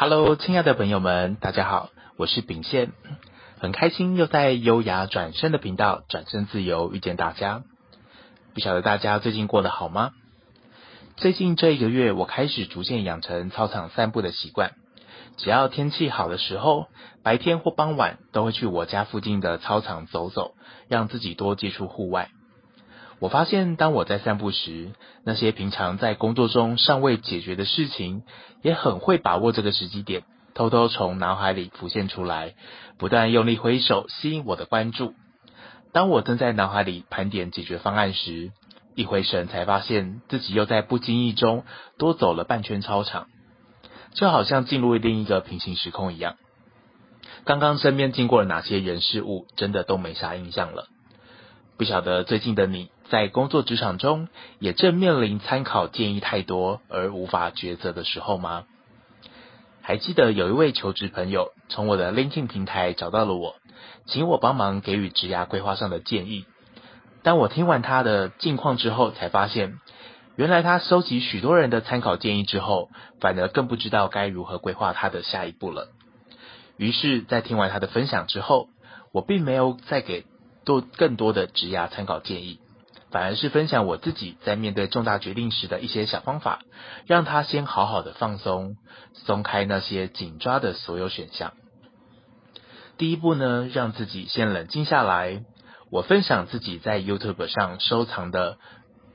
Hello，亲爱的朋友们，大家好，我是秉宪，很开心又在优雅转身的频道转身自由遇见大家。不晓得大家最近过得好吗？最近这一个月，我开始逐渐养成操场散步的习惯。只要天气好的时候，白天或傍晚都会去我家附近的操场走走，让自己多接触户外。我发现，当我在散步时，那些平常在工作中尚未解决的事情，也很会把握这个时机点，偷偷从脑海里浮现出来，不断用力挥手，吸引我的关注。当我正在脑海里盘点解决方案时，一回神才发现自己又在不经意中多走了半圈操场。就好像进入另一个平行时空一样，刚刚身边经过了哪些人事物，真的都没啥印象了。不晓得最近的你在工作职场中，也正面临参考建议太多而无法抉择的时候吗？还记得有一位求职朋友从我的 LinkedIn 平台找到了我，请我帮忙给予职涯规划上的建议。当我听完他的近况之后，才发现。原来他收集许多人的参考建议之后，反而更不知道该如何规划他的下一步了。于是，在听完他的分享之后，我并没有再给多更多的职涯参考建议，反而是分享我自己在面对重大决定时的一些小方法，让他先好好的放松，松开那些紧抓的所有选项。第一步呢，让自己先冷静下来。我分享自己在 YouTube 上收藏的。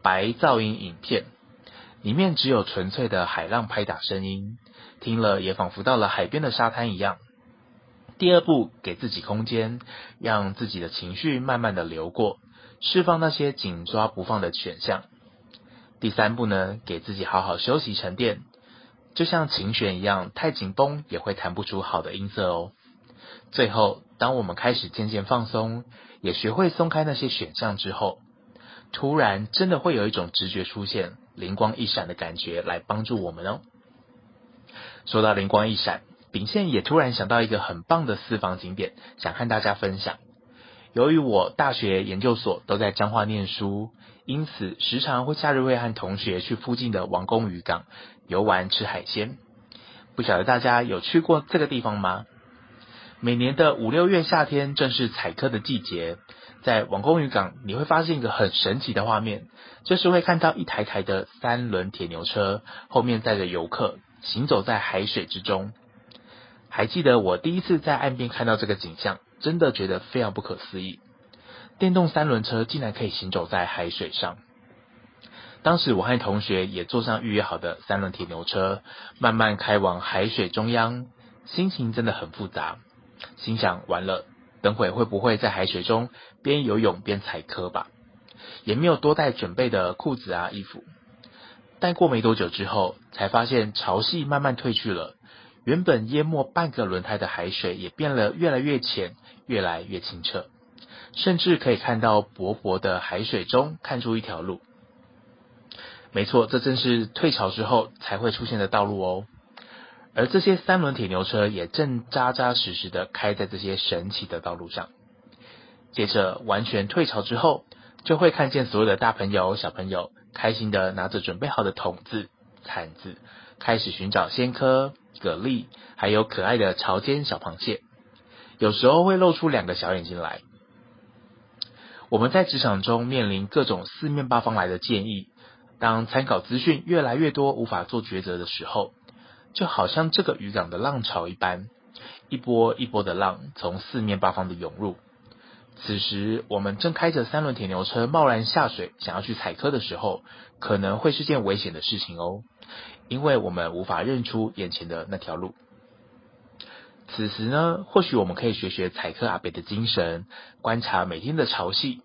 白噪音影片里面只有纯粹的海浪拍打声音，听了也仿佛到了海边的沙滩一样。第二步，给自己空间，让自己的情绪慢慢的流过，释放那些紧抓不放的选项。第三步呢，给自己好好休息沉淀，就像琴弦一样，太紧绷也会弹不出好的音色哦。最后，当我们开始渐渐放松，也学会松开那些选项之后。突然，真的会有一种直觉出现，灵光一闪的感觉来帮助我们哦。说到灵光一闪，秉宪也突然想到一个很棒的私房景点，想和大家分享。由于我大学研究所都在彰化念书，因此时常会假日会和同学去附近的王宫渔港游玩吃海鲜。不晓得大家有去过这个地方吗？每年的五六月夏天正是采蚵的季节。在王宫渔港，你会发现一个很神奇的画面，就是会看到一台台的三轮铁牛车，后面载着游客，行走在海水之中。还记得我第一次在岸边看到这个景象，真的觉得非常不可思议。电动三轮车竟然可以行走在海水上。当时我和同学也坐上预约好的三轮铁牛车，慢慢开往海水中央，心情真的很复杂，心想完了。等会会不会在海水中边游泳边踩磕吧？也没有多带准备的裤子啊衣服。但过没多久之后，才发现潮汐慢慢退去了，原本淹没半个轮胎的海水也变得越来越浅，越来越清澈，甚至可以看到薄薄的海水中看出一条路。没错，这正是退潮之后才会出现的道路哦。而这些三轮铁牛车也正扎扎实实的开在这些神奇的道路上。接着完全退潮之后，就会看见所有的大朋友、小朋友开心的拿着准备好的桶子、铲子，开始寻找鲜蚵、蛤蜊，还有可爱的潮间小螃蟹。有时候会露出两个小眼睛来。我们在职场中面临各种四面八方来的建议，当参考资讯越来越多，无法做抉择的时候。就好像这个渔港的浪潮一般，一波一波的浪从四面八方的涌入。此时，我们正开着三轮铁牛车贸然下水，想要去采蚵的时候，可能会是件危险的事情哦，因为我们无法认出眼前的那条路。此时呢，或许我们可以学学采科阿北的精神，观察每天的潮汐，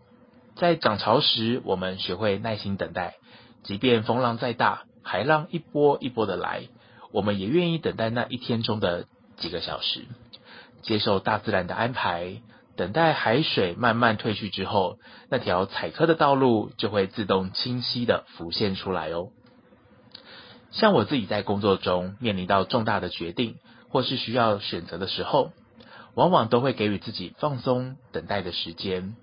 在涨潮时，我们学会耐心等待，即便风浪再大，海浪一波一波的来。我们也愿意等待那一天中的几个小时，接受大自然的安排，等待海水慢慢退去之后，那条采科的道路就会自动清晰地浮现出来哦。像我自己在工作中面临到重大的决定，或是需要选择的时候，往往都会给予自己放松等待的时间。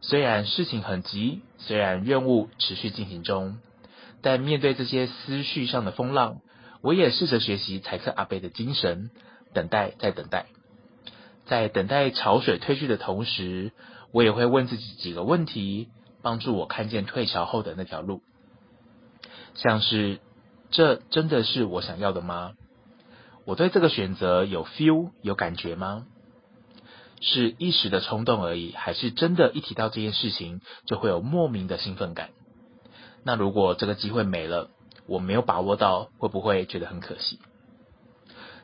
虽然事情很急，虽然任务持续进行中，但面对这些思绪上的风浪。我也试着学习财课阿贝的精神，等待再等待，在等待潮水退去的同时，我也会问自己几个问题，帮助我看见退潮后的那条路。像是，这真的是我想要的吗？我对这个选择有 feel 有感觉吗？是一时的冲动而已，还是真的一提到这件事情就会有莫名的兴奋感？那如果这个机会没了，我没有把握到，会不会觉得很可惜？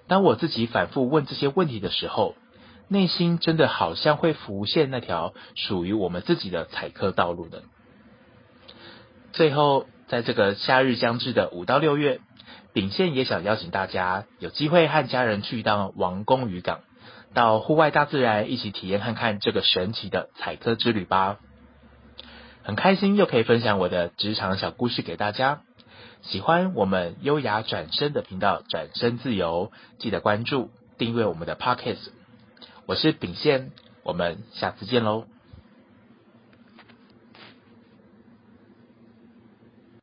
当我自己反复问这些问题的时候，内心真的好像会浮现那条属于我们自己的采课道路的。最后，在这个夏日将至的五到六月，秉宪也想邀请大家有机会和家人去一趟王宫渔港，到户外大自然一起体验看看这个神奇的采课之旅吧。很开心又可以分享我的职场小故事给大家。喜欢我们优雅转身的频道，转身自由，记得关注订阅我们的 Podcast。我是秉宪，我们下次见喽。